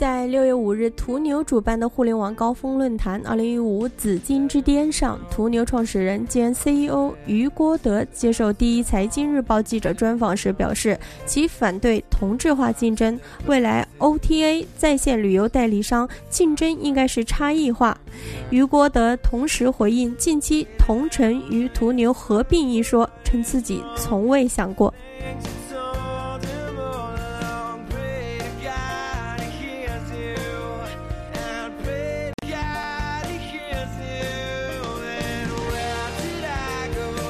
在六月五日途牛主办的互联网高峰论坛二零一五紫金之巅上，途牛创始人兼 CEO 于郭德接受第一财经日报记者专访时表示，其反对同质化竞争，未来 OTA 在线旅游代理商竞争应该是差异化。于郭德同时回应近期同城与途牛合并一说，称自己从未想过。